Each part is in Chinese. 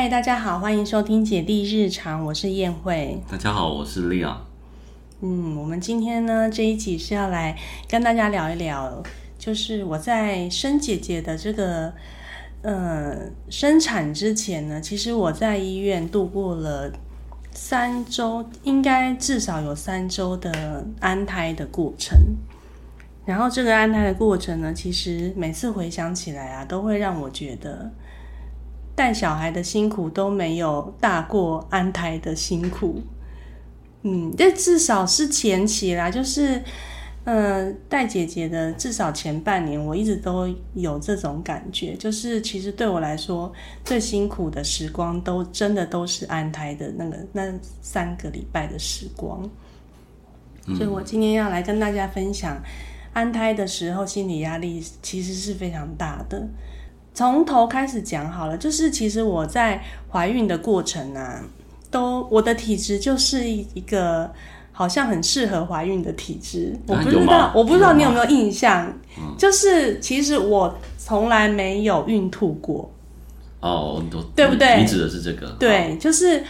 嗨，大家好，欢迎收听姐弟日常，我是燕慧。大家好，我是利亚。嗯，我们今天呢这一集是要来跟大家聊一聊，就是我在生姐姐的这个呃生产之前呢，其实我在医院度过了三周，应该至少有三周的安胎的过程。然后这个安胎的过程呢，其实每次回想起来啊，都会让我觉得带小孩的辛苦都没有大过安胎的辛苦。嗯，这至少是前期啦，就是嗯带姐姐的至少前半年，我一直都有这种感觉，就是其实对我来说最辛苦的时光，都真的都是安胎的那个那三个礼拜的时光。所以我今天要来跟大家分享。安胎的时候，心理压力其实是非常大的。从头开始讲好了，就是其实我在怀孕的过程啊，都我的体质就是一个好像很适合怀孕的体质。我不知道，我不知道你有没有印象？就是其实我从来没有孕吐过。哦，对不对？你指的是这个？对，就是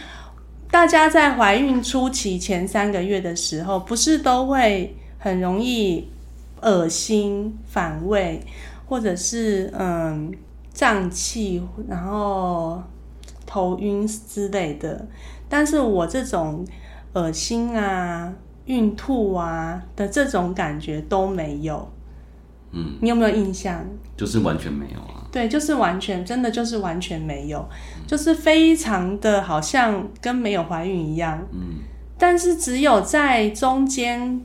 大家在怀孕初期前三个月的时候，不是都会很容易。恶心、反胃，或者是嗯胀气，然后头晕之类的。但是我这种恶心啊、孕吐啊的这种感觉都没有。嗯，你有没有印象？就是完全没有啊。对，就是完全，真的就是完全没有，就是非常的好像跟没有怀孕一样。嗯，但是只有在中间。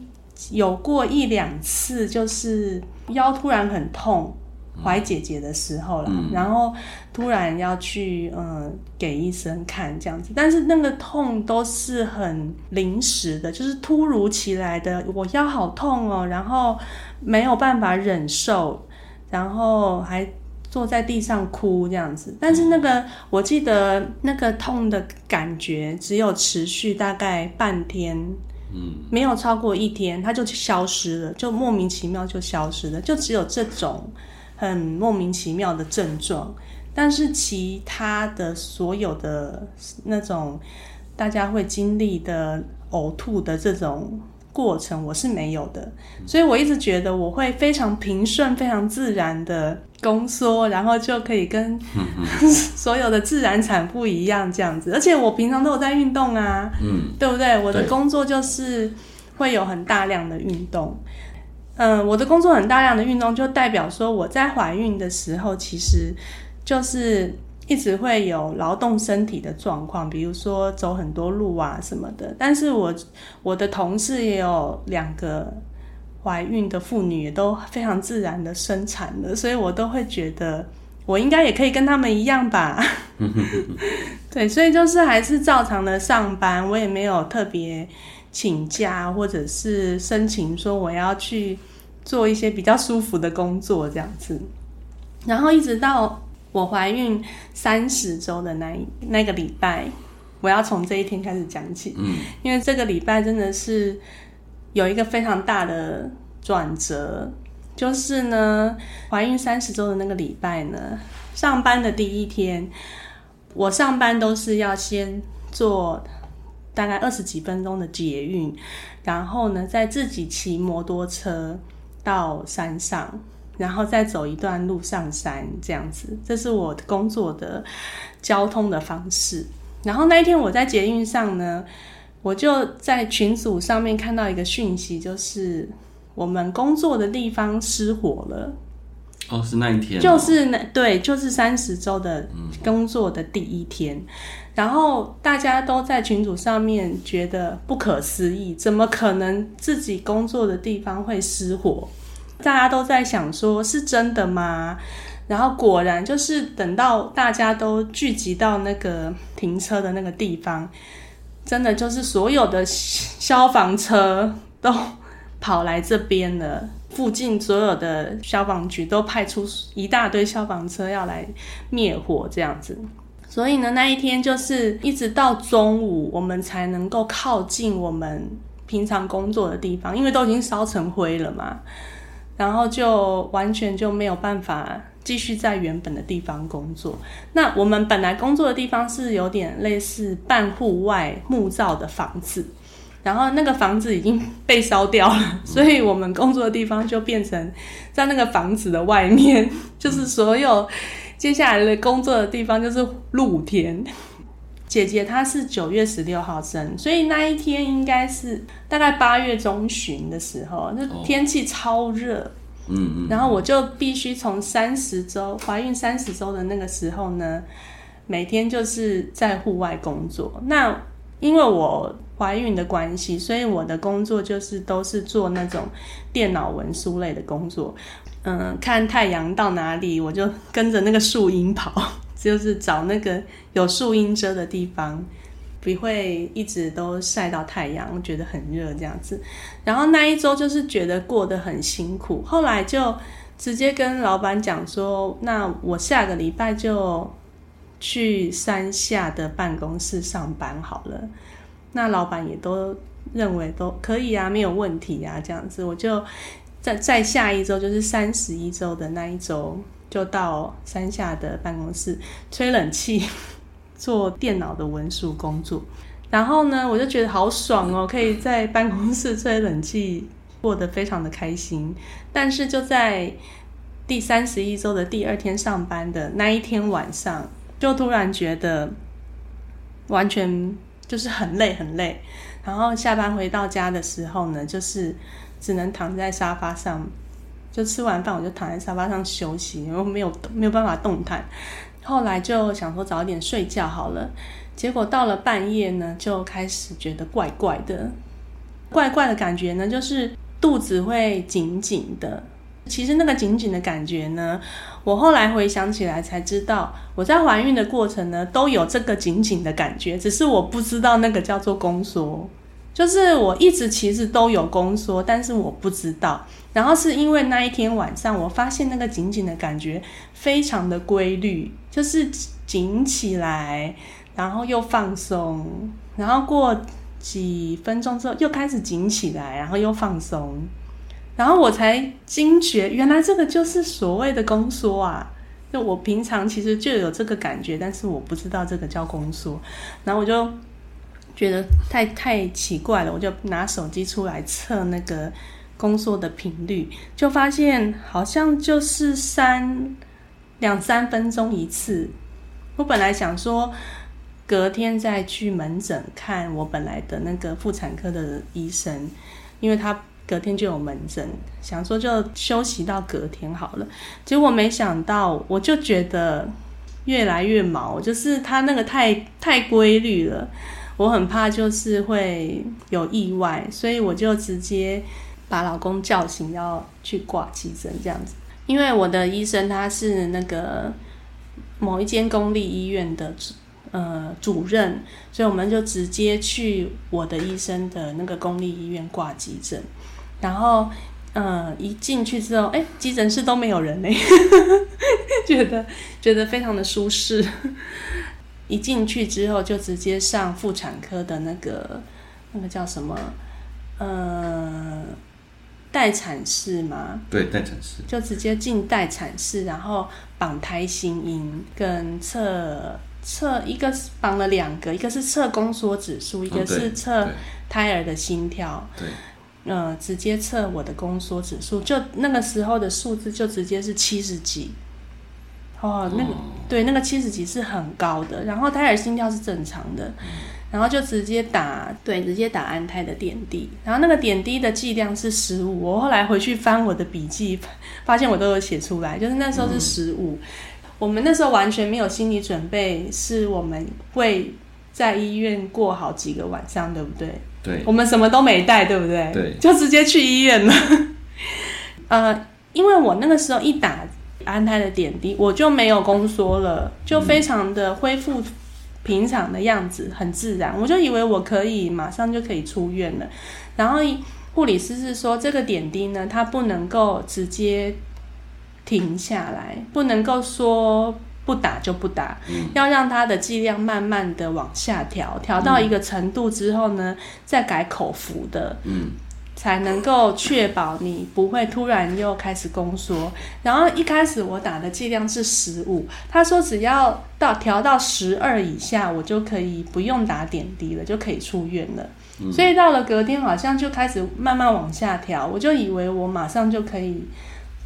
有过一两次，就是腰突然很痛，怀姐姐的时候了，然后突然要去嗯给医生看这样子，但是那个痛都是很临时的，就是突如其来的，我腰好痛哦，然后没有办法忍受，然后还坐在地上哭这样子，但是那个我记得那个痛的感觉只有持续大概半天。嗯，没有超过一天，它就消失了，就莫名其妙就消失了，就只有这种很莫名其妙的症状，但是其他的所有的那种大家会经历的呕吐的这种。过程我是没有的，所以我一直觉得我会非常平顺、非常自然的宫缩，然后就可以跟 所有的自然产妇一样这样子。而且我平常都有在运动啊，嗯，对不对？我的工作就是会有很大量的运动。嗯，我的工作很大量的运动，就代表说我在怀孕的时候，其实就是。一直会有劳动身体的状况，比如说走很多路啊什么的。但是我我的同事也有两个怀孕的妇女，也都非常自然的生产了，所以我都会觉得我应该也可以跟他们一样吧。对，所以就是还是照常的上班，我也没有特别请假或者是申请说我要去做一些比较舒服的工作这样子，然后一直到。我怀孕三十周的那那个礼拜，我要从这一天开始讲起。嗯，因为这个礼拜真的是有一个非常大的转折，就是呢，怀孕三十周的那个礼拜呢，上班的第一天，我上班都是要先做大概二十几分钟的捷运，然后呢，再自己骑摩托车到山上。然后再走一段路上山，这样子，这是我工作的交通的方式。然后那一天我在捷运上呢，我就在群组上面看到一个讯息，就是我们工作的地方失火了。哦，是那一天，就是那对，就是三十周的工作的第一天。然后大家都在群组上面觉得不可思议，怎么可能自己工作的地方会失火？大家都在想，说是真的吗？然后果然就是等到大家都聚集到那个停车的那个地方，真的就是所有的消防车都跑来这边了。附近所有的消防局都派出一大堆消防车要来灭火，这样子。所以呢，那一天就是一直到中午，我们才能够靠近我们平常工作的地方，因为都已经烧成灰了嘛。然后就完全就没有办法继续在原本的地方工作。那我们本来工作的地方是有点类似半户外木造的房子，然后那个房子已经被烧掉了，所以我们工作的地方就变成在那个房子的外面，就是所有接下来的工作的地方就是露天。姐姐她是九月十六号生，所以那一天应该是大概八月中旬的时候，那天气超热。嗯嗯，然后我就必须从三十周怀孕三十周的那个时候呢，每天就是在户外工作。那因为我怀孕的关系，所以我的工作就是都是做那种电脑文书类的工作。嗯，看太阳到哪里，我就跟着那个树荫跑，就是找那个有树荫遮的地方。不会一直都晒到太阳，觉得很热这样子。然后那一周就是觉得过得很辛苦，后来就直接跟老板讲说：“那我下个礼拜就去山下的办公室上班好了。”那老板也都认为都可以啊，没有问题啊，这样子。我就在在下一周，就是三十一周的那一周，就到山下的办公室吹冷气。做电脑的文书工作，然后呢，我就觉得好爽哦，可以在办公室吹冷气，过得非常的开心。但是就在第三十一周的第二天上班的那一天晚上，就突然觉得完全就是很累很累。然后下班回到家的时候呢，就是只能躺在沙发上，就吃完饭我就躺在沙发上休息，然后没有没有办法动弹。后来就想说早点睡觉好了，结果到了半夜呢，就开始觉得怪怪的，怪怪的感觉呢，就是肚子会紧紧的。其实那个紧紧的感觉呢，我后来回想起来才知道，我在怀孕的过程呢都有这个紧紧的感觉，只是我不知道那个叫做宫缩。就是我一直其实都有宫缩，但是我不知道。然后是因为那一天晚上，我发现那个紧紧的感觉非常的规律，就是紧起来，然后又放松，然后过几分钟之后又开始紧起来，然后又放松，然后我才惊觉，原来这个就是所谓的宫缩啊！就我平常其实就有这个感觉，但是我不知道这个叫宫缩，然后我就。觉得太太奇怪了，我就拿手机出来测那个宫缩的频率，就发现好像就是三两三分钟一次。我本来想说隔天再去门诊看我本来的那个妇产科的医生，因为他隔天就有门诊，想说就休息到隔天好了。结果没想到，我就觉得越来越毛，就是他那个太太规律了。我很怕就是会有意外，所以我就直接把老公叫醒，要去挂急诊这样子。因为我的医生他是那个某一间公立医院的呃主任，所以我们就直接去我的医生的那个公立医院挂急诊。然后呃一进去之后，哎，急诊室都没有人呢，觉得觉得非常的舒适。一进去之后，就直接上妇产科的那个那个叫什么？呃，待产室吗？对，待产室。就直接进待产室，然后绑胎心音跟测测一个绑了两个，一个是测宫缩指数，一个是测胎儿的心跳。对。呃，直接测我的宫缩指数，就那个时候的数字就直接是七十几。哦，那个对，那个七十几是很高的，然后胎儿心跳是正常的，然后就直接打，对，直接打安胎的点滴，然后那个点滴的剂量是十五，我后来回去翻我的笔记，发现我都有写出来，就是那时候是十五，我们那时候完全没有心理准备，是我们会在医院过好几个晚上，对不对？对，我们什么都没带，对不对？对，就直接去医院了。呃，因为我那个时候一打。安胎的点滴，我就没有宫缩了，就非常的恢复平常的样子，很自然。我就以为我可以马上就可以出院了。然后护理师是说，这个点滴呢，它不能够直接停下来，不能够说不打就不打，要让它的剂量慢慢的往下调，调到一个程度之后呢，再改口服的。嗯。才能够确保你不会突然又开始宫缩。然后一开始我打的剂量是十五，他说只要到调到十二以下，我就可以不用打点滴了，就可以出院了。所以到了隔天，好像就开始慢慢往下调，我就以为我马上就可以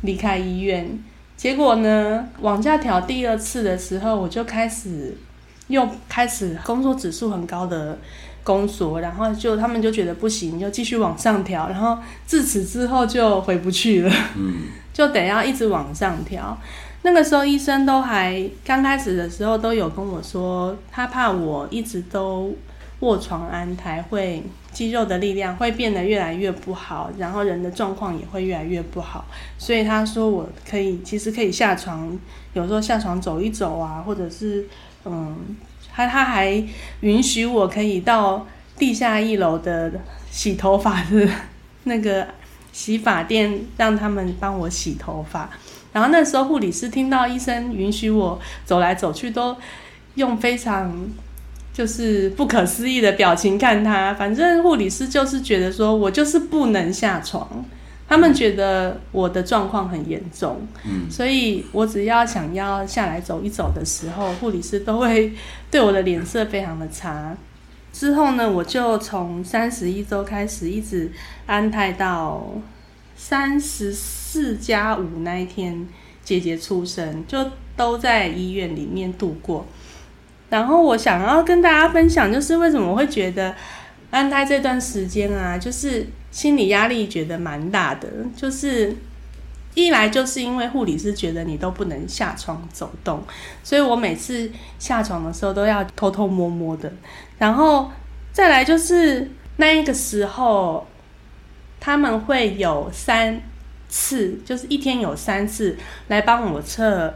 离开医院。结果呢，往下调第二次的时候，我就开始又开始工作指数很高的。宫缩，然后就他们就觉得不行，就继续往上调，然后自此之后就回不去了，嗯，就得要一直往上调。那个时候医生都还刚开始的时候都有跟我说，他怕我一直都卧床安胎，会肌肉的力量会变得越来越不好，然后人的状况也会越来越不好，所以他说我可以其实可以下床，有时候下床走一走啊，或者是嗯。他他还允许我可以到地下一楼的洗头发的那个洗发店，让他们帮我洗头发。然后那时候护理师听到医生允许我走来走去，都用非常就是不可思议的表情看他。反正护理师就是觉得说我就是不能下床。他们觉得我的状况很严重，嗯，所以我只要想要下来走一走的时候，护理师都会对我的脸色非常的差。之后呢，我就从三十一周开始，一直安泰到三十四加五那一天，姐姐出生，就都在医院里面度过。然后我想要跟大家分享，就是为什么会觉得安胎这段时间啊，就是。心理压力觉得蛮大的，就是一来就是因为护理师觉得你都不能下床走动，所以我每次下床的时候都要偷偷摸摸的。然后再来就是那一个时候，他们会有三次，就是一天有三次来帮我测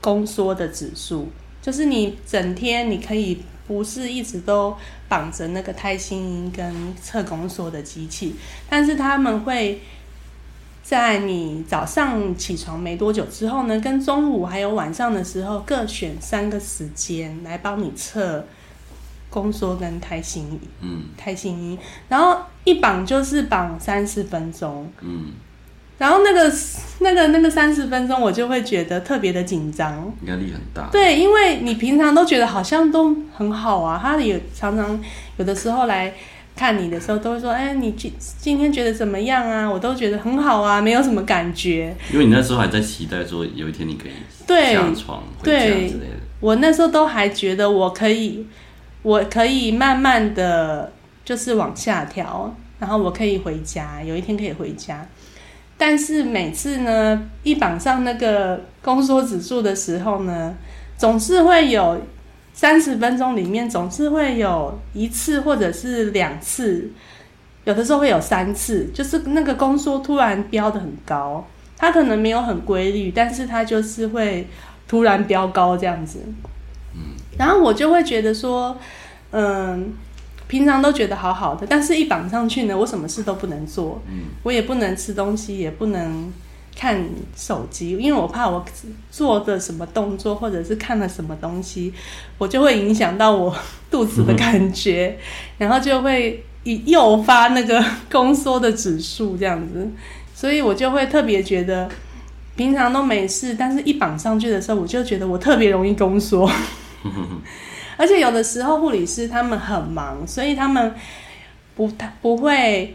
宫缩的指数，就是你整天你可以。不是一直都绑着那个胎心音跟测宫缩的机器，但是他们会在你早上起床没多久之后呢，跟中午还有晚上的时候各选三个时间来帮你测宫缩跟胎心嗯，胎心音，然后一绑就是绑三四分钟，嗯。然后那个、那个、那个三十分钟，我就会觉得特别的紧张，压力很大。对，因为你平常都觉得好像都很好啊，他也常常有的时候来看你的时候，都会说：“哎，你今今天觉得怎么样啊？”我都觉得很好啊，没有什么感觉。因为你那时候还在期待说有一天你可以下床回家之类的。我那时候都还觉得我可以，我可以慢慢的就是往下调，然后我可以回家，有一天可以回家。但是每次呢，一绑上那个宫缩指数的时候呢，总是会有三十分钟里面总是会有一次或者是两次，有的时候会有三次，就是那个宫缩突然飙的很高，它可能没有很规律，但是它就是会突然飙高这样子。嗯，然后我就会觉得说，嗯。平常都觉得好好的，但是一绑上去呢，我什么事都不能做，我也不能吃东西，也不能看手机，因为我怕我做的什么动作或者是看了什么东西，我就会影响到我 肚子的感觉，然后就会诱发那个宫缩的指数这样子，所以我就会特别觉得平常都没事，但是一绑上去的时候，我就觉得我特别容易宫缩。而且有的时候护理师他们很忙，所以他们不太不会，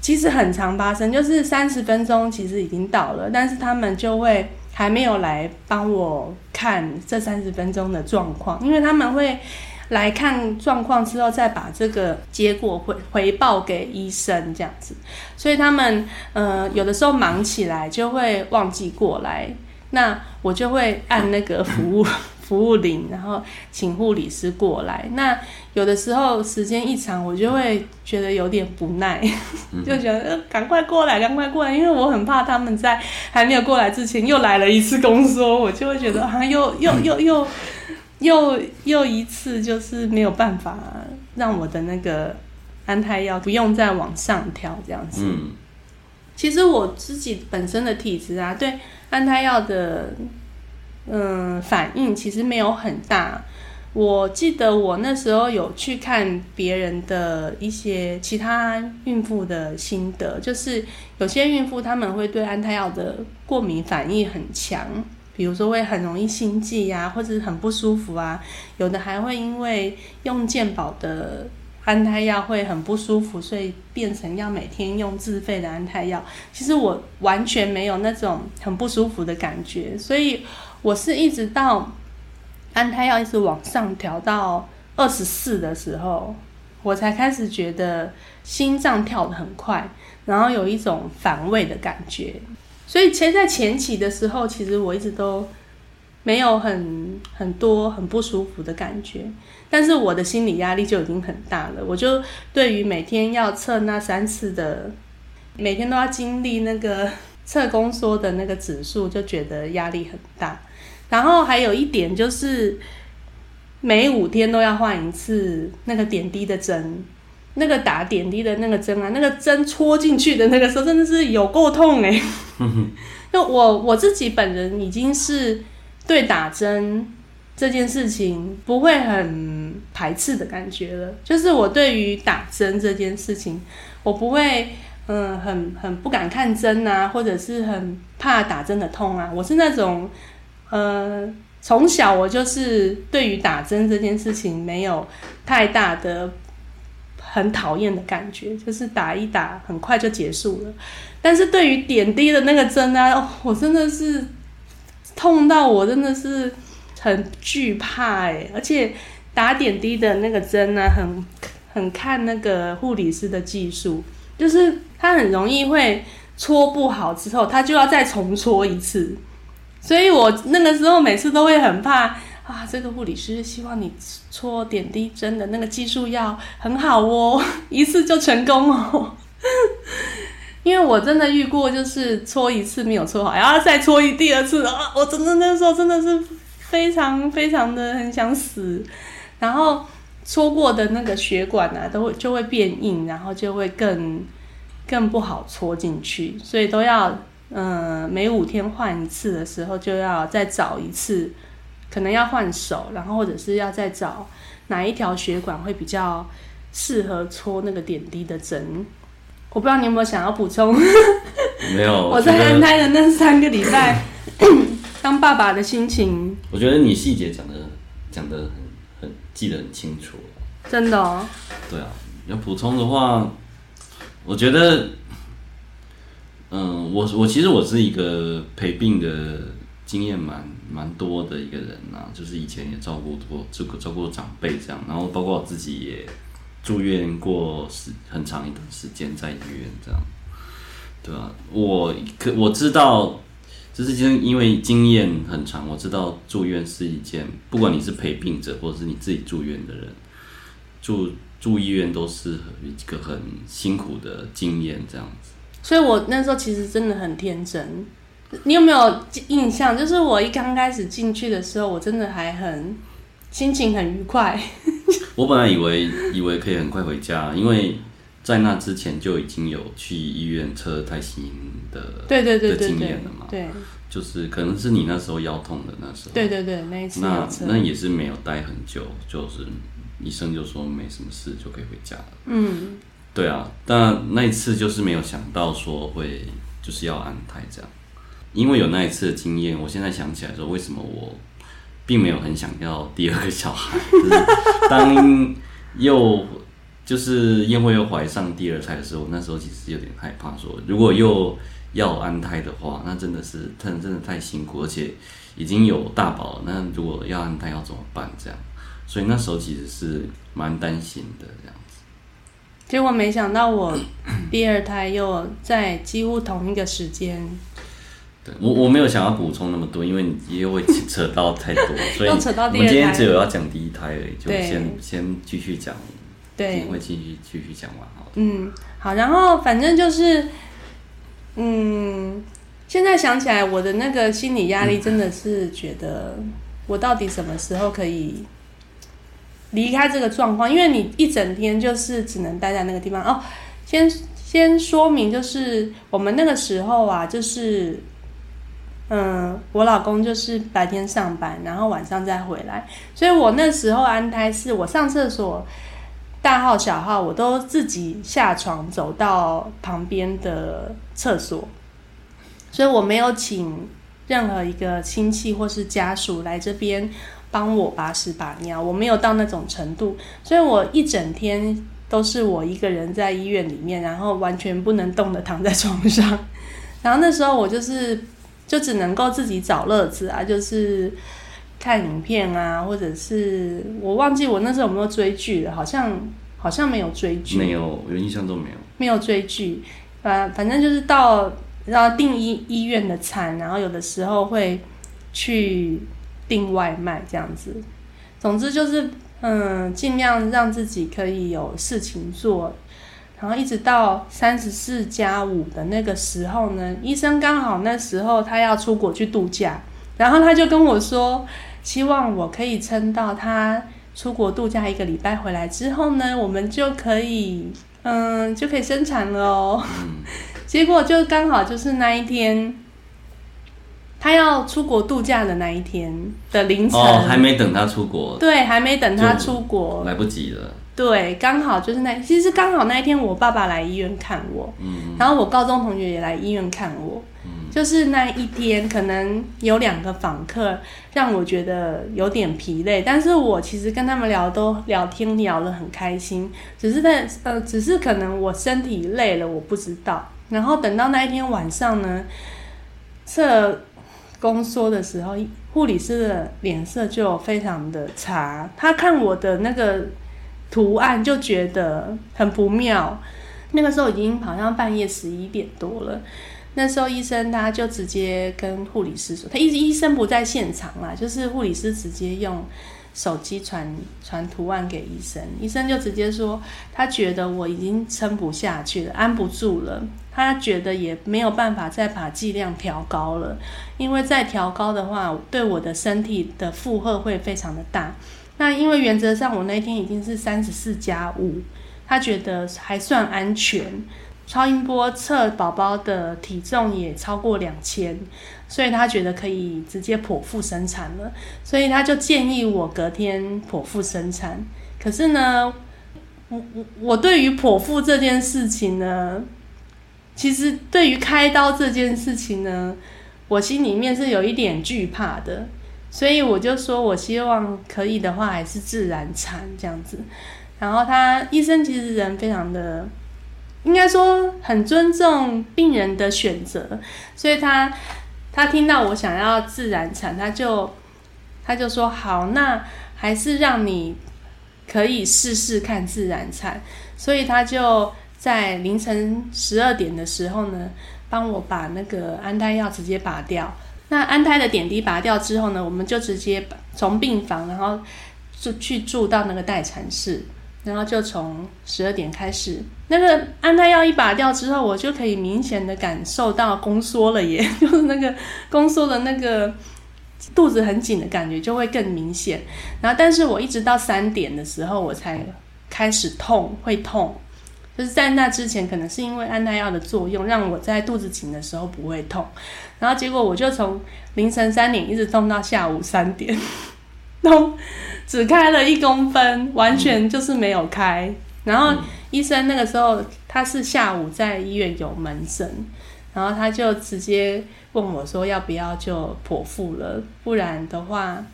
其实很常发生，就是三十分钟其实已经到了，但是他们就会还没有来帮我看这三十分钟的状况，因为他们会来看状况之后再把这个结果回回报给医生这样子，所以他们呃有的时候忙起来就会忘记过来，那我就会按那个服务。服务铃，然后请护理师过来。那有的时候时间一长，我就会觉得有点不耐，就觉得赶快过来，赶快过来，因为我很怕他们在还没有过来之前又来了一次宫缩，我就会觉得啊，又又又又又又一次，就是没有办法让我的那个安胎药不用再往上跳这样子。嗯，其实我自己本身的体质啊，对安胎药的。嗯，反应其实没有很大，我记得我那时候有去看别人的一些其他孕妇的心得，就是有些孕妇他们会对安胎药的过敏反应很强，比如说会很容易心悸呀，或者很不舒服啊，有的还会因为用健保的安胎药会很不舒服，所以变成要每天用自费的安胎药。其实我完全没有那种很不舒服的感觉，所以我是一直到。安胎药一直往上调到二十四的时候，我才开始觉得心脏跳得很快，然后有一种反胃的感觉。所以，其实，在前期的时候，其实我一直都没有很很多很不舒服的感觉，但是我的心理压力就已经很大了。我就对于每天要测那三次的，每天都要经历那个测宫缩的那个指数，就觉得压力很大。然后还有一点就是，每五天都要换一次那个点滴的针，那个打点滴的那个针啊，那个针戳进去的那个时候真的是有够痛哎！那我我自己本人已经是对打针这件事情不会很排斥的感觉了，就是我对于打针这件事情，我不会嗯很很不敢看针啊，或者是很怕打针的痛啊，我是那种。呃，从小我就是对于打针这件事情没有太大的很讨厌的感觉，就是打一打很快就结束了。但是对于点滴的那个针呢，我真的是痛到我真的是很惧怕哎，而且打点滴的那个针呢，很很看那个护理师的技术，就是他很容易会戳不好之后，他就要再重戳一次。所以我那个时候每次都会很怕啊，这个护理师希望你戳点滴针的那个技术要很好哦，一次就成功哦。因为我真的遇过，就是戳一次没有戳好，然后再戳一第二次啊，我真的那时候真的是非常非常的很想死。然后戳过的那个血管呢，都会就会变硬，然后就会更更不好戳进去，所以都要。嗯，每五天换一次的时候，就要再找一次，可能要换手，然后或者是要再找哪一条血管会比较适合戳那个点滴的针。我不知道你有没有想要补充？没有。我在安胎的那三个礼拜，当爸爸的心情。我觉得你细节讲的讲的很很记得很清楚。真的。哦。对啊，要补充的话，我觉得。嗯，我我其实我是一个陪病的经验蛮蛮多的一个人呐，就是以前也照顾过这个照顾长辈这样，然后包括我自己也住院过时很长一段时间在医院这样，对吧？我可我知道，就是因因为经验很长，我知道住院是一件，不管你是陪病者或者是你自己住院的人，住住医院都是一个很辛苦的经验这样子。所以我那时候其实真的很天真，你有没有印象？就是我一刚开始进去的时候，我真的还很心情很愉快。我本来以为以为可以很快回家，因为在那之前就已经有去医院测胎心的对对对的经验了嘛。对，就是可能是你那时候腰痛的那时候。对对对，那一次那那也是没有待很久，就是医生就说没什么事就可以回家了。嗯。对啊，但那一次就是没有想到说会就是要安胎这样，因为有那一次的经验，我现在想起来说，为什么我并没有很想要第二个小孩。当 又就是因为又怀上第二胎的时候，那时候其实有点害怕，说如果又要安胎的话，那真的是真真的太辛苦，而且已经有大宝，那如果要安胎要怎么办？这样，所以那时候其实是蛮担心的这样。结果没想到我 第二胎又在几乎同一个时间。对我我没有想要补充那么多，因为你也会扯到太多，所以我们今天只有要讲第一胎而已，就先先继续讲，对，会继续继续讲完好。嗯，好，然后反正就是，嗯，现在想起来，我的那个心理压力真的是觉得，我到底什么时候可以？离开这个状况，因为你一整天就是只能待在那个地方哦。先先说明，就是我们那个时候啊，就是，嗯，我老公就是白天上班，然后晚上再回来，所以我那时候安胎是我上厕所，大号小号我都自己下床走到旁边的厕所，所以我没有请任何一个亲戚或是家属来这边帮我把屎把尿，我没有到那种程度，所以我一整天都是我一个人在医院里面，然后完全不能动的躺在床上，然后那时候我就是。就只能够自己找乐子啊，就是看影片啊，或者是我忘记我那时候有没有追剧了，好像好像没有追剧，没有，有印象都没有，没有追剧，反反正就是到然后订医医院的餐，然后有的时候会去订外卖这样子，总之就是嗯，尽量让自己可以有事情做。然后一直到三十四加五的那个时候呢，医生刚好那时候他要出国去度假，然后他就跟我说，希望我可以撑到他出国度假一个礼拜回来之后呢，我们就可以，嗯，就可以生产了哦。结果就刚好就是那一天，他要出国度假的那一天的凌晨，哦，还没等他出国，对，还没等他出国，来不及了。对，刚好就是那，其实刚好那一天我爸爸来医院看我，嗯，然后我高中同学也来医院看我，嗯，就是那一天可能有两个访客让我觉得有点疲累，但是我其实跟他们聊都聊天聊得很开心，只是在呃，只是可能我身体累了，我不知道。然后等到那一天晚上呢，测宫缩的时候，护理师的脸色就非常的差，他看我的那个。图案就觉得很不妙，那个时候已经好像半夜十一点多了。那时候医生他就直接跟护理师说，他医医生不在现场啦，就是护理师直接用手机传传图案给医生，医生就直接说他觉得我已经撑不下去了，安不住了，他觉得也没有办法再把剂量调高了，因为再调高的话，对我的身体的负荷会非常的大。那因为原则上我那天已经是三十四加五，他觉得还算安全，超音波测宝宝的体重也超过两千，所以他觉得可以直接剖腹生产了，所以他就建议我隔天剖腹生产。可是呢，我我我对于剖腹这件事情呢，其实对于开刀这件事情呢，我心里面是有一点惧怕的。所以我就说，我希望可以的话，还是自然产这样子。然后他医生其实人非常的，应该说很尊重病人的选择，所以他他听到我想要自然产，他就他就说好，那还是让你可以试试看自然产。所以他就在凌晨十二点的时候呢，帮我把那个安胎药直接拔掉。那安胎的点滴拔掉之后呢，我们就直接从病房，然后就去住到那个待产室，然后就从十二点开始，那个安胎药一拔掉之后，我就可以明显的感受到宫缩了，耶，就是那个宫缩的那个肚子很紧的感觉就会更明显。然后，但是我一直到三点的时候，我才开始痛，会痛。就是在那之前，可能是因为安胎药的作用，让我在肚子紧的时候不会痛。然后结果我就从凌晨三点一直痛到下午三点，痛只开了一公分，完全就是没有开。然后医生那个时候他是下午在医院有门诊，然后他就直接问我说要不要就剖腹了，不然的话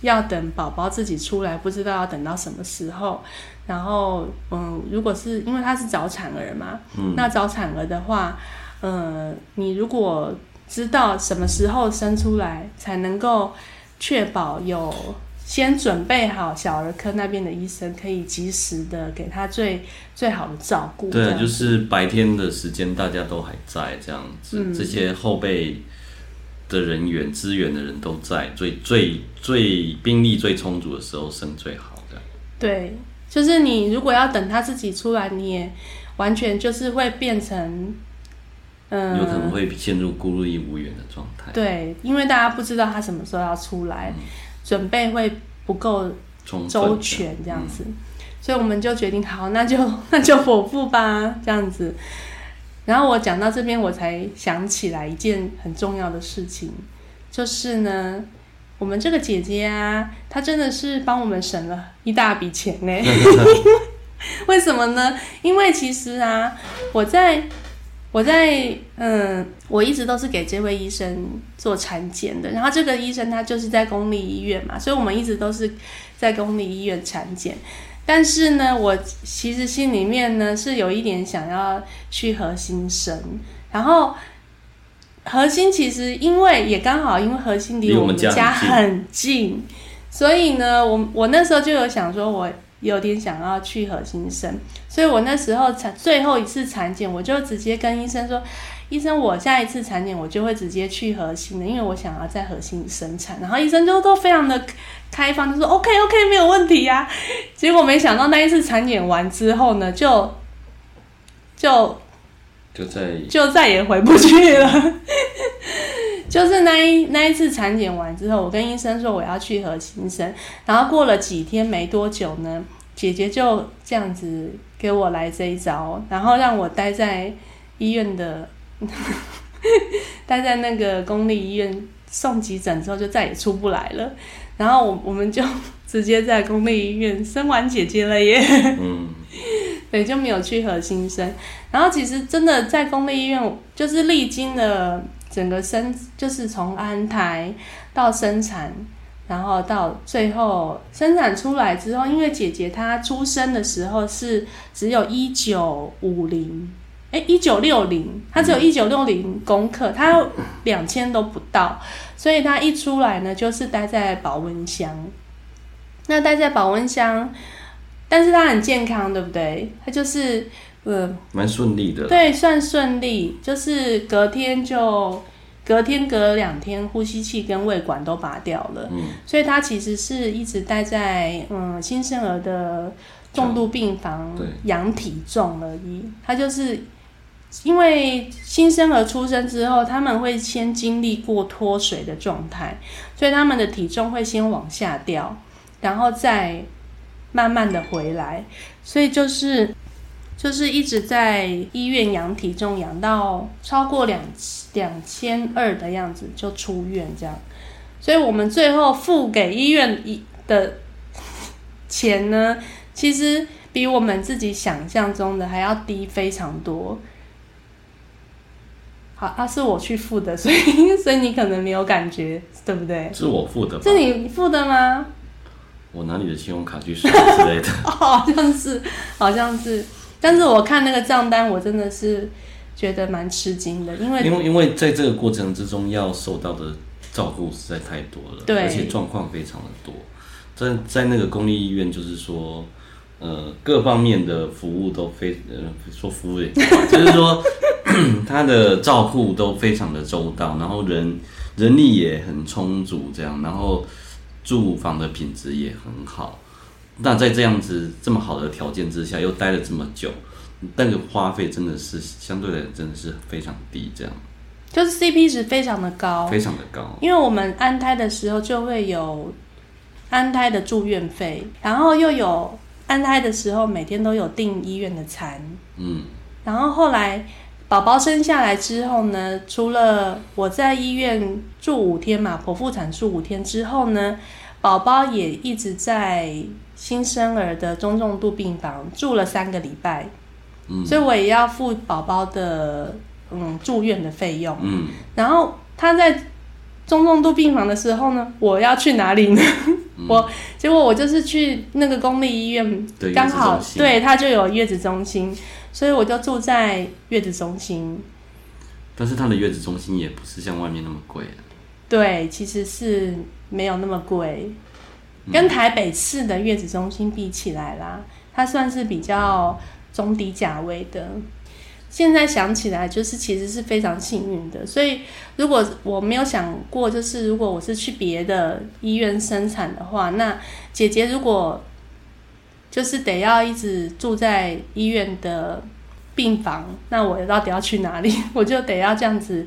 要等宝宝自己出来，不知道要等到什么时候。然后，嗯，如果是因为他是早产儿嘛，那早产儿的话，呃，你如果知道什么时候生出来，才能够确保有先准备好小儿科那边的医生可以及时的给他最最好的照顾。对，就是白天的时间大家都还在这样子，这些后备的人员、资源的人都在，最最最兵力最充足的时候生最好的。对。就是你如果要等他自己出来，你也完全就是会变成，嗯，有可能会陷入孤立无援的状态。对，因为大家不知道他什么时候要出来，准备会不够周全这样子，所以我们就决定好，那就 那就剖腹吧，这样子。然后我讲到这边，我才想起来一件很重要的事情，就是呢，我们这个姐姐啊，她真的是帮我们省了一大笔钱呢。为什么呢？因为其实啊，我在我在嗯，我一直都是给这位医生做产检的。然后这个医生他就是在公立医院嘛，所以我们一直都是在公立医院产检。但是呢，我其实心里面呢是有一点想要去核心生。然后核心其实因为也刚好因为核心离我们家很近，所以呢，我我那时候就有想说，我。有点想要去核心生，所以我那时候产最后一次产检，我就直接跟医生说：“医生，我下一次产检我就会直接去核心的，因为我想要在核心生产。”然后医生就都非常的开放，就说：“OK OK，没有问题呀。”结果没想到那一次产检完之后呢，就就就再就再也回不去了。就是那一那一次产检完之后，我跟医生说我要去核心生，然后过了几天没多久呢，姐姐就这样子给我来这一招，然后让我待在医院的，待在那个公立医院送急诊之后就再也出不来了，然后我我们就 直接在公立医院生完姐姐了耶，嗯，对，就没有去核新生，然后其实真的在公立医院就是历经了。整个生就是从安胎到生产，然后到最后生产出来之后，因为姐姐她出生的时候是只有一九五零，哎，一九六零，她只有一九六零公克，她两千都不到，所以她一出来呢，就是待在保温箱。那待在保温箱，但是她很健康，对不对？她就是。嗯，蛮顺利的。对，算顺利，就是隔天就隔天隔两天，呼吸器跟胃管都拔掉了。嗯，所以他其实是一直待在嗯新生儿的重度病房养体重而已。他就是因为新生儿出生之后，他们会先经历过脱水的状态，所以他们的体重会先往下掉，然后再慢慢的回来。所以就是。就是一直在医院养体重，养到超过两两千二的样子就出院这样，所以我们最后付给医院一的钱呢，其实比我们自己想象中的还要低非常多。好，啊，是我去付的，所以所以你可能没有感觉，对不对？是我付的，是你付的吗？我拿你的信用卡去刷之类的，好像是，好像是。但是我看那个账单，我真的是觉得蛮吃惊的，因为因为因为在这个过程之中要受到的照顾实在太多了，对，而且状况非常的多。在在那个公立医院，就是说，呃，各方面的服务都非呃说服务也就是说 他的照顾都非常的周到，然后人人力也很充足，这样，然后住房的品质也很好。那在这样子这么好的条件之下，又待了这么久，那个花费真的是相对来讲真的是非常低，这样，就是 CP 值非常的高，非常的高。因为我们安胎的时候就会有安胎的住院费，然后又有安胎的时候每天都有订医院的餐，嗯，然后后来宝宝生下来之后呢，除了我在医院住五天嘛，剖腹产住五天之后呢，宝宝也一直在。新生儿的中重度病房住了三个礼拜，嗯，所以我也要付宝宝的嗯住院的费用，嗯，然后他在中重度病房的时候呢，我要去哪里呢？我结果我就是去那个公立医院，刚好对他就有月子中心，所以我就住在月子中心。但是他的月子中心也不是像外面那么贵，对，其实是没有那么贵。跟台北市的月子中心比起来啦，它算是比较中低价位的。现在想起来，就是其实是非常幸运的。所以，如果我没有想过，就是如果我是去别的医院生产的话，那姐姐如果就是得要一直住在医院的病房，那我到底要去哪里？我就得要这样子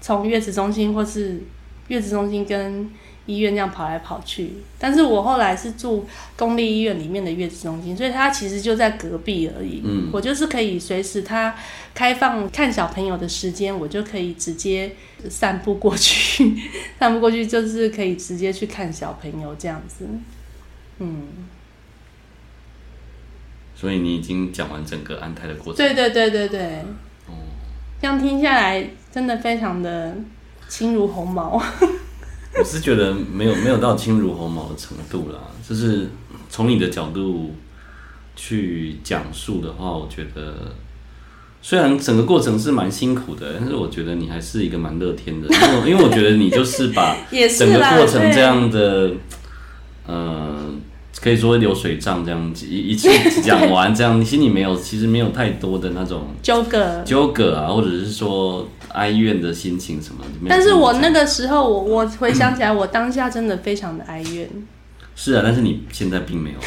从月子中心或是月子中心跟医院这样跑来跑去。但是我后来是住公立医院里面的月子中心，所以它其实就在隔壁而已。嗯，我就是可以随时它开放看小朋友的时间，我就可以直接散步过去，散步过去就是可以直接去看小朋友这样子。嗯。所以你已经讲完整个安胎的过程。对对对对对。哦。这样听下来，真的非常的轻如鸿毛。我是觉得没有没有到轻如鸿毛的程度啦，就是从你的角度去讲述的话，我觉得虽然整个过程是蛮辛苦的，但是我觉得你还是一个蛮乐天的，因为因为我觉得你就是把 整个过程这样的，嗯。可以说流水账这样一一次 讲完这样，你心里没有其实没有太多的那种纠葛纠葛啊，或者是说哀怨的心情什么。但是我那个时候，我我回想起来，我当下真的非常的哀怨。是啊，但是你现在并没有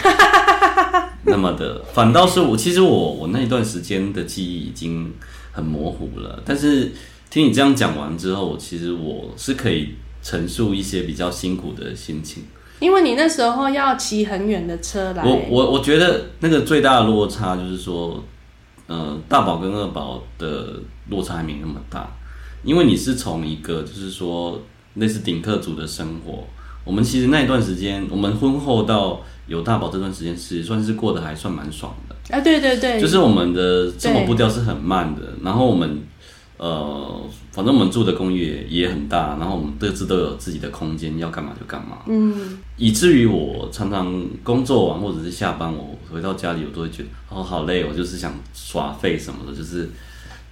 那么的，反倒是我，其实我我那一段时间的记忆已经很模糊了。但是听你这样讲完之后，其实我是可以陈述一些比较辛苦的心情。因为你那时候要骑很远的车来，我我我觉得那个最大的落差就是说，呃，大宝跟二宝的落差还没那么大，因为你是从一个就是说类似顶客族的生活，我们其实那一段时间，我们婚后到有大宝这段时间是算是过得还算蛮爽的啊，对对对，就是我们的生活步调是很慢的，然后我们。呃，反正我们住的公寓也很大，然后我们各自都有自己的空间，要干嘛就干嘛。嗯，以至于我常常工作完或者是下班，我回到家里，我都会觉得哦好累，我就是想耍废什么的，就是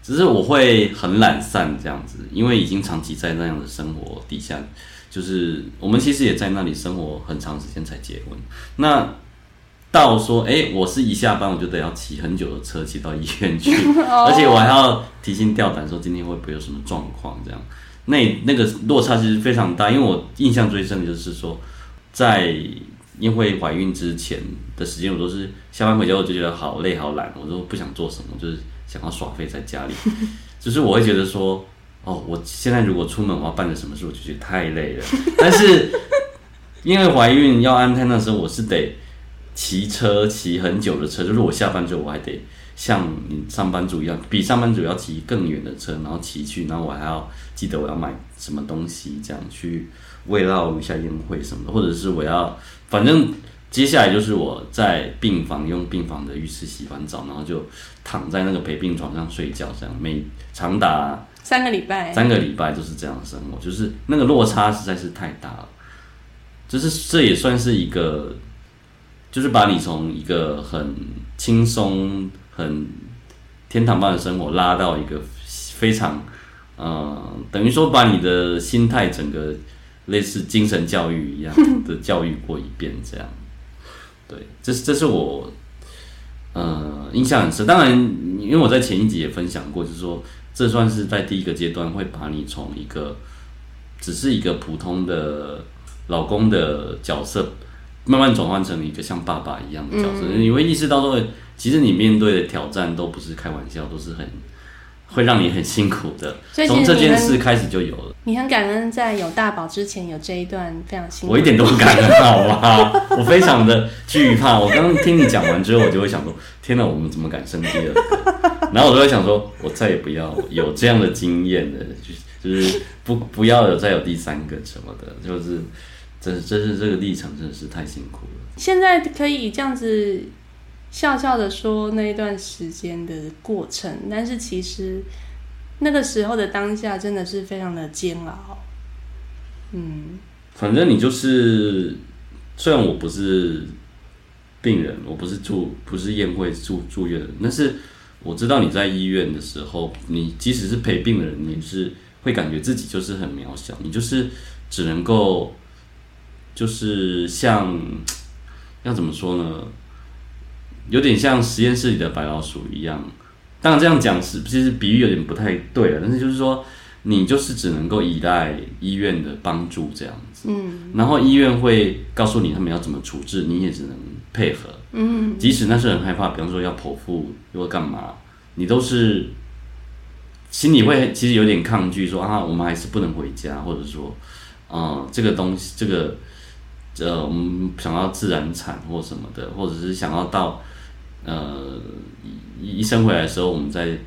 只是我会很懒散这样子，因为已经长期在那样的生活底下，就是我们其实也在那里生活很长时间才结婚。那到说，哎，我是一下班我就得要骑很久的车骑到医院去，而且我还要提心吊胆说今天会不会有什么状况这样。那那个落差其实非常大，因为我印象最深的就是说，在因为怀孕之前的时间，我都是下班回家我就觉得好累好懒，我都不想做什么，就是想要耍废在家里。就是我会觉得说，哦，我现在如果出门我要办个什么事，我就觉得太累了。但是因为怀孕要安胎那时候，我是得。骑车骑很久的车，就是我下班之后我还得像你上班族一样，比上班族要骑更远的车，然后骑去，然后我还要记得我要买什么东西，这样去慰劳一下宴会什么的，或者是我要，反正接下来就是我在病房用病房的浴室洗完澡，然后就躺在那个陪病床上睡觉，这样每长达三个礼拜，三个礼拜就是这样的生活，就是那个落差实在是太大了，就是这也算是一个。就是把你从一个很轻松、很天堂般的生活拉到一个非常，呃，等于说把你的心态整个类似精神教育一样的教育过一遍，这样。对，这是这是我，呃，印象很深。当然，因为我在前一集也分享过，就是说这算是在第一个阶段会把你从一个只是一个普通的老公的角色。慢慢转换成一个像爸爸一样的角色，你会意识到说，其实你面对的挑战都不是开玩笑，都是很会让你很辛苦的。从这件事开始就有了。你很感恩在有大宝之前有这一段非常辛苦。我一点都不感恩，好吧？我非常的惧怕。我刚刚听你讲完之后，我就会想说：天哪，我们怎么敢生第二个？然后我就会想说，我再也不要有这样的经验的，就是不不要有再有第三个什么的，就是。这这是这个历程真的是太辛苦了。现在可以这样子笑笑的说那一段时间的过程，但是其实那个时候的当下真的是非常的煎熬。嗯，反正你就是，虽然我不是病人，我不是住不是宴会住住院的，但是我知道你在医院的时候，你即使是陪病的人，你是会感觉自己就是很渺小，你就是只能够。就是像 要怎么说呢？有点像实验室里的白老鼠一样。当然这样讲是其实比喻有点不太对了，但是就是说你就是只能够依赖医院的帮助这样子。嗯。然后医院会告诉你他们要怎么处置，你也只能配合。嗯。即使那是很害怕，比方说要剖腹又干嘛，你都是心里会其实有点抗拒，说啊，我们还是不能回家，或者说。嗯，这个东西，这个呃，我们想要自然产或什么的，或者是想要到呃医医生回来的时候，我们在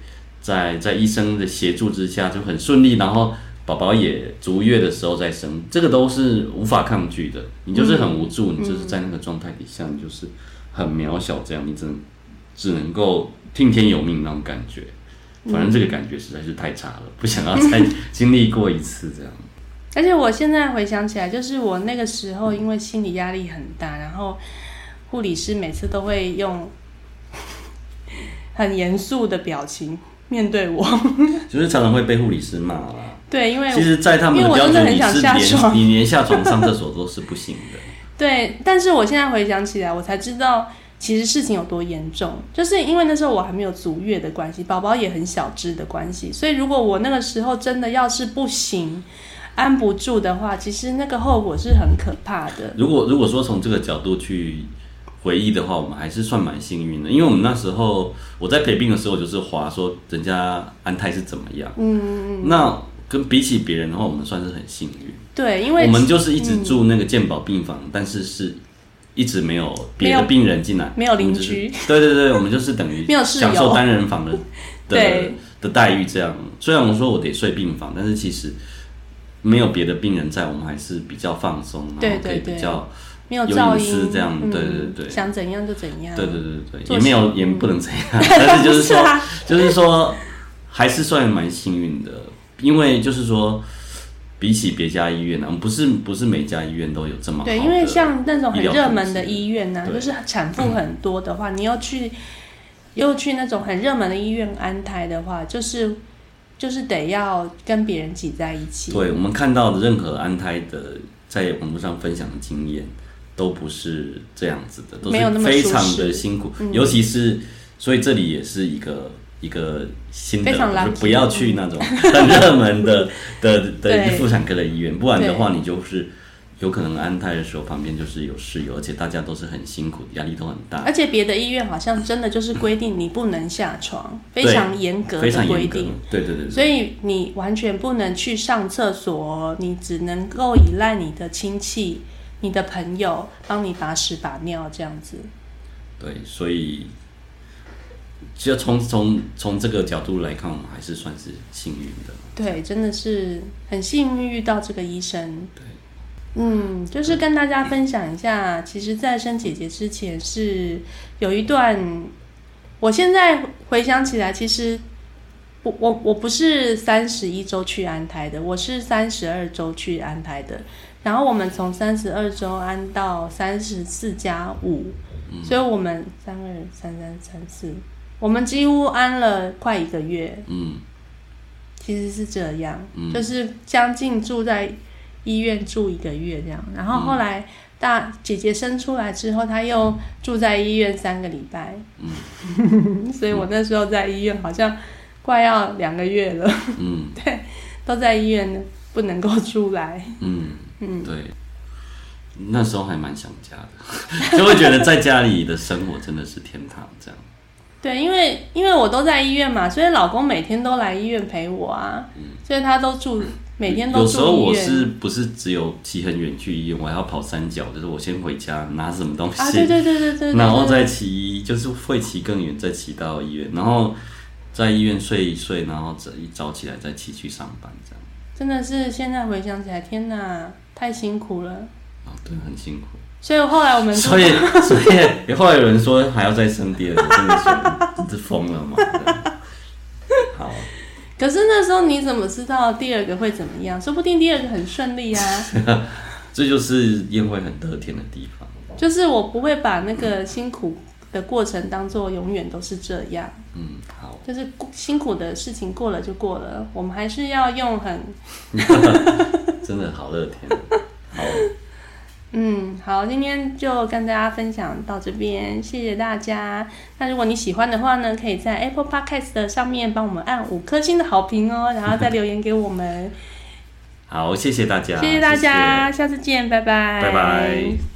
在在医生的协助之下就很顺利，然后宝宝也足月的时候再生，这个都是无法抗拒的。你就是很无助，你就是在那个状态底下，你就是很渺小，这样你只能只能够听天由命那种感觉。反正这个感觉实在是太差了，不想要再经历过一次这样。而且我现在回想起来，就是我那个时候因为心理压力很大，然后护理师每次都会用 很严肃的表情面对我，就是常常会被护理师骂啦。对，因为其实，在他们的标准你是连你连下床上厕所都是不行的。对，但是我现在回想起来，我才知道。其实事情有多严重，就是因为那时候我还没有足月的关系，宝宝也很小只的关系，所以如果我那个时候真的要是不行，安不住的话，其实那个后果是很可怕的。如果如果说从这个角度去回忆的话，我们还是算蛮幸运的，因为我们那时候我在陪病的时候，就是划说人家安泰是怎么样，嗯，那跟比起别人的话，我们算是很幸运。对，因为我们就是一直住那个健保病房，但是是。一直没有别的病人进来，没有邻居。对对对，我们就是等于 享受单人房的的的待遇。这样，虽然我说我得睡病房，但是其实没有别的病人在，我们还是比较放松，然后可以比较没有噪音这样。对对对，想怎样就怎样。对对对对，也没有也不能怎样，但是就是说 就是说还是算蛮幸运的，因为就是说。比起别家医院呢，不是不是每家医院都有这么好。对，因为像那种很热门的医院呢，就是产妇很多的话，你要去又去那种很热门的医院安胎的话，就是就是得要跟别人挤在一起。对，我们看到的任何安胎的在网络上分享的经验，都不是这样子的，都是非常的辛苦，尤其是所以这里也是一个。一个新的，就不要去那种很热门的 的的妇产科的医院，不然的话，你就是有可能安胎的时候旁边就是有室友，而且大家都是很辛苦，压力都很大。而且别的医院好像真的就是规定你不能下床，非常严格的规定。对对对。所以你完全不能去上厕所，你只能够依赖你的亲戚、你的朋友帮你把屎把尿这样子。对，所以。其实从从从这个角度来看，我们还是算是幸运的。对，真的是很幸运遇到这个医生。对，嗯，就是跟大家分享一下，其实，在生姐姐之前是有一段，我现在回想起来，其实我我我不是三十一周去安胎的，我是三十二周去安胎的。然后我们从三十二周安到三十四加五，所以我们三二三三三四。我们几乎安了快一个月，嗯，其实是这样，就是将近住在医院住一个月这样，然后后来大姐姐生出来之后，她又住在医院三个礼拜，嗯，所以我那时候在医院好像快要两个月了，嗯，对，都在医院不能够出来，嗯嗯，对，那时候还蛮想家的，就会觉得在家里的生活真的是天堂这样。对，因为因为我都在医院嘛，所以老公每天都来医院陪我啊，所以他都住每天都住有时候我是不是只有骑很远去医院，我还要跑三角，就是我先回家拿什么东西，啊对对对对对，然后再骑，就是会骑更远，再骑到医院，然后在医院睡一睡，然后一早起来再骑去上班，这样。真的是现在回想起来，天哪，太辛苦了。啊，对，很辛苦。所以后来我们，所以所以 后来有人说还要再生第二个，真的是是疯了吗？好，可是那时候你怎么知道第二个会怎么样？说不定第二个很顺利啊。这就是宴会很得天的地方。就是我不会把那个辛苦的过程当做永远都是这样。嗯，好。就是辛苦的事情过了就过了，我们还是要用很 真的好乐天，好。嗯，好，今天就跟大家分享到这边，谢谢大家。那如果你喜欢的话呢，可以在 Apple Podcast 上面帮我们按五颗星的好评哦，然后再留言给我们。好，谢谢大家，谢谢大家，下次见，拜拜，拜拜。